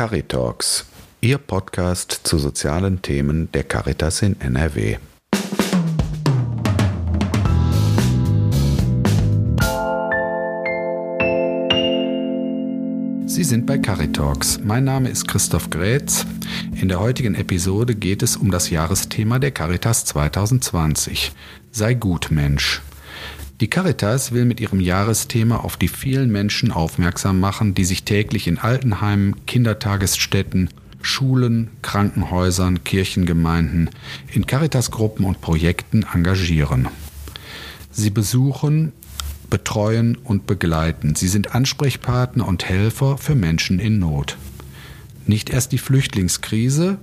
Caritalks, Ihr Podcast zu sozialen Themen der Caritas in NRW. Sie sind bei Caritalks. Mein Name ist Christoph Grätz. In der heutigen Episode geht es um das Jahresthema der Caritas 2020. Sei gut, Mensch. Die Caritas will mit ihrem Jahresthema auf die vielen Menschen aufmerksam machen, die sich täglich in Altenheimen, Kindertagesstätten, Schulen, Krankenhäusern, Kirchengemeinden, in Caritasgruppen und Projekten engagieren. Sie besuchen, betreuen und begleiten. Sie sind Ansprechpartner und Helfer für Menschen in Not. Nicht erst die Flüchtlingskrise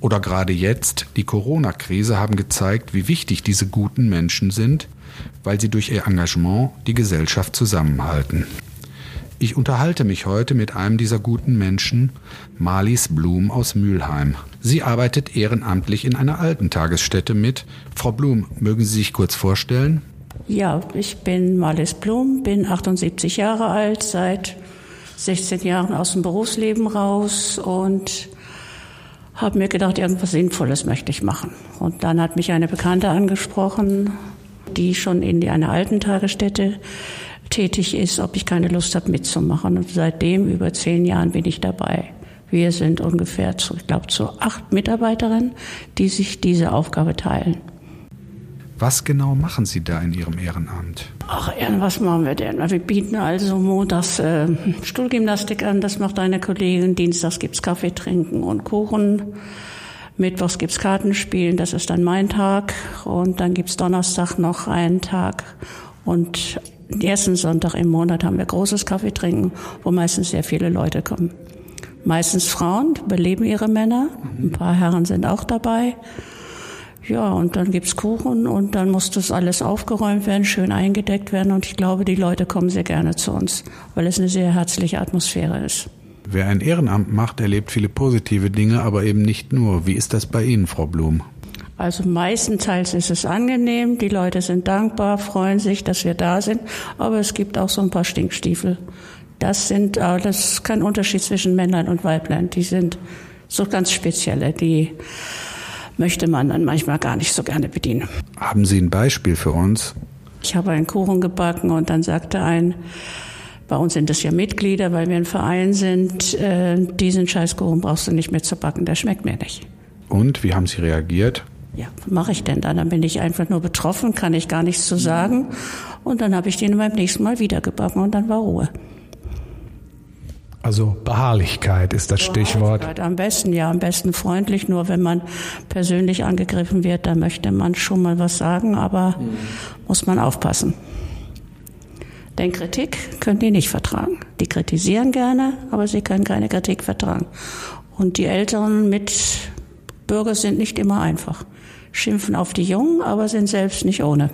oder gerade jetzt die Corona-Krise haben gezeigt, wie wichtig diese guten Menschen sind – weil sie durch ihr Engagement die Gesellschaft zusammenhalten. Ich unterhalte mich heute mit einem dieser guten Menschen, Marlies Blum aus Mülheim. Sie arbeitet ehrenamtlich in einer alten Tagesstätte mit. Frau Blum, mögen Sie sich kurz vorstellen? Ja, ich bin Marlies Blum, bin 78 Jahre alt, seit 16 Jahren aus dem Berufsleben raus und habe mir gedacht, irgendwas Sinnvolles möchte ich machen. Und dann hat mich eine Bekannte angesprochen, die schon in einer alten Tagesstätte tätig ist, ob ich keine Lust habe mitzumachen. Und seitdem, über zehn Jahren, bin ich dabei. Wir sind ungefähr, zu, ich glaube, zu acht Mitarbeiterinnen, die sich diese Aufgabe teilen. Was genau machen Sie da in Ihrem Ehrenamt? Ach, was machen wir denn? Wir bieten also montags äh, Stuhlgymnastik an, das macht eine Kollegin. Dienstags gibt's Kaffee trinken und Kuchen. Mittwochs gibt's Kartenspielen, das ist dann mein Tag. Und dann gibt's Donnerstag noch einen Tag. Und den ersten Sonntag im Monat haben wir großes Kaffee trinken, wo meistens sehr viele Leute kommen. Meistens Frauen, beleben ihre Männer. Ein paar Herren sind auch dabei. Ja, und dann gibt's Kuchen und dann muss das alles aufgeräumt werden, schön eingedeckt werden. Und ich glaube, die Leute kommen sehr gerne zu uns, weil es eine sehr herzliche Atmosphäre ist. Wer ein Ehrenamt macht, erlebt viele positive Dinge, aber eben nicht nur. Wie ist das bei Ihnen, Frau Blum? Also meistenteils ist es angenehm, die Leute sind dankbar, freuen sich, dass wir da sind, aber es gibt auch so ein paar Stinkstiefel. Das sind, äh, das ist kein Unterschied zwischen Männlein und Weiblein. Die sind so ganz spezielle, die möchte man dann manchmal gar nicht so gerne bedienen. Haben Sie ein Beispiel für uns? Ich habe einen Kuchen gebacken und dann sagte ein bei uns sind es ja Mitglieder, weil wir ein Verein sind. Äh, diesen Scheißkuchen brauchst du nicht mehr zu backen, der schmeckt mir nicht. Und wie haben Sie reagiert? Ja, was mache ich denn dann? Dann bin ich einfach nur betroffen, kann ich gar nichts zu sagen. Und dann habe ich den beim nächsten Mal wieder gebacken und dann war Ruhe. Also Beharrlichkeit ist das Stichwort. Am besten, ja, am besten freundlich. Nur wenn man persönlich angegriffen wird, dann möchte man schon mal was sagen, aber mhm. muss man aufpassen. Denn Kritik können die nicht vertragen. Die kritisieren gerne, aber sie können keine Kritik vertragen. Und die älteren Mitbürger sind nicht immer einfach. Schimpfen auf die Jungen, aber sind selbst nicht ohne.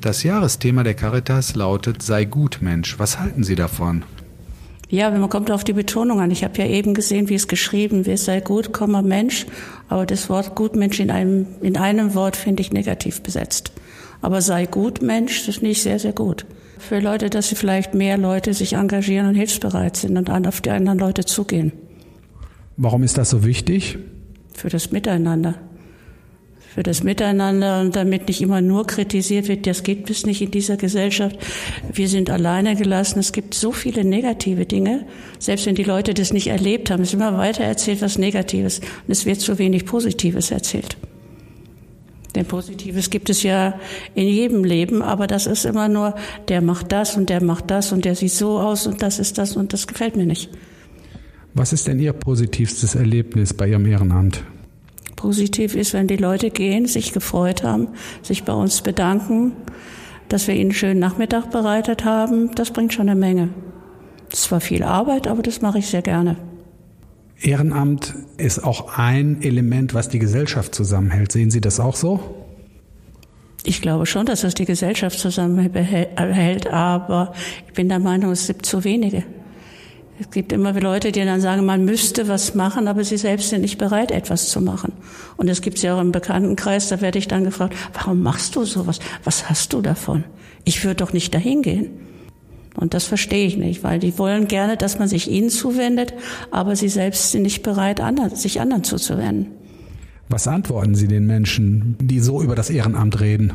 Das Jahresthema der Caritas lautet Sei gut, Mensch. Was halten Sie davon? Ja, man kommt auf die Betonung an. Ich habe ja eben gesehen, wie es geschrieben wird, sei gut, Mensch. Aber das Wort Gutmensch in einem, in einem Wort finde ich negativ besetzt. Aber sei gut Mensch, das ist nicht sehr, sehr gut. Für Leute, dass sie vielleicht mehr Leute sich engagieren und hilfsbereit sind und auf die anderen Leute zugehen. Warum ist das so wichtig? Für das Miteinander. Für das Miteinander und damit nicht immer nur kritisiert wird, das geht bis nicht in dieser Gesellschaft. Wir sind alleine gelassen. Es gibt so viele negative Dinge. Selbst wenn die Leute das nicht erlebt haben, es ist immer weiter erzählt was Negatives und es wird zu wenig Positives erzählt. Denn Positives gibt es ja in jedem Leben, aber das ist immer nur, der macht das und der macht das und der sieht so aus und das ist das und das gefällt mir nicht. Was ist denn Ihr positivstes Erlebnis bei Ihrem Ehrenamt? Positiv ist, wenn die Leute gehen, sich gefreut haben, sich bei uns bedanken, dass wir ihnen einen schönen Nachmittag bereitet haben. Das bringt schon eine Menge. Das zwar viel Arbeit, aber das mache ich sehr gerne. Ehrenamt ist auch ein Element, was die Gesellschaft zusammenhält. Sehen Sie das auch so? Ich glaube schon, dass das die Gesellschaft zusammenhält, aber ich bin der Meinung, es gibt zu wenige. Es gibt immer Leute, die dann sagen, man müsste was machen, aber sie selbst sind nicht bereit, etwas zu machen. Und es gibt ja auch im Bekanntenkreis, da werde ich dann gefragt, warum machst du sowas? Was hast du davon? Ich würde doch nicht dahin gehen. Und das verstehe ich nicht, weil die wollen gerne, dass man sich ihnen zuwendet, aber sie selbst sind nicht bereit, sich anderen zuzuwenden. Was antworten Sie den Menschen, die so über das Ehrenamt reden?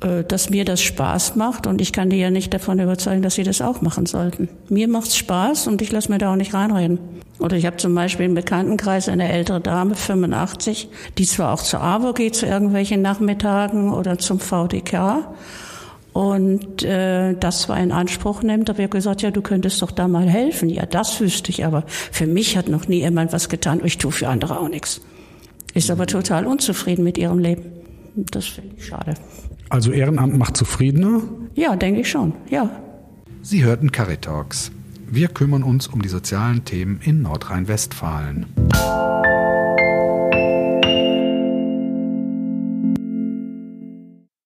Äh, dass mir das Spaß macht und ich kann die ja nicht davon überzeugen, dass sie das auch machen sollten. Mir macht's Spaß und ich lasse mir da auch nicht reinreden. Oder ich habe zum Beispiel im Bekanntenkreis eine ältere Dame, 85, die zwar auch zur AWO geht, zu irgendwelchen Nachmittagen oder zum VDK und äh, das zwar in Anspruch nimmt, aber ich habe gesagt, ja, du könntest doch da mal helfen. Ja, das wüsste ich, aber für mich hat noch nie jemand was getan. Ich tue für andere auch nichts. Ist aber total unzufrieden mit ihrem Leben. Das finde ich schade. Also Ehrenamt macht zufriedener? Ja, denke ich schon, ja. Sie hörten Caritalks. Wir kümmern uns um die sozialen Themen in Nordrhein-Westfalen.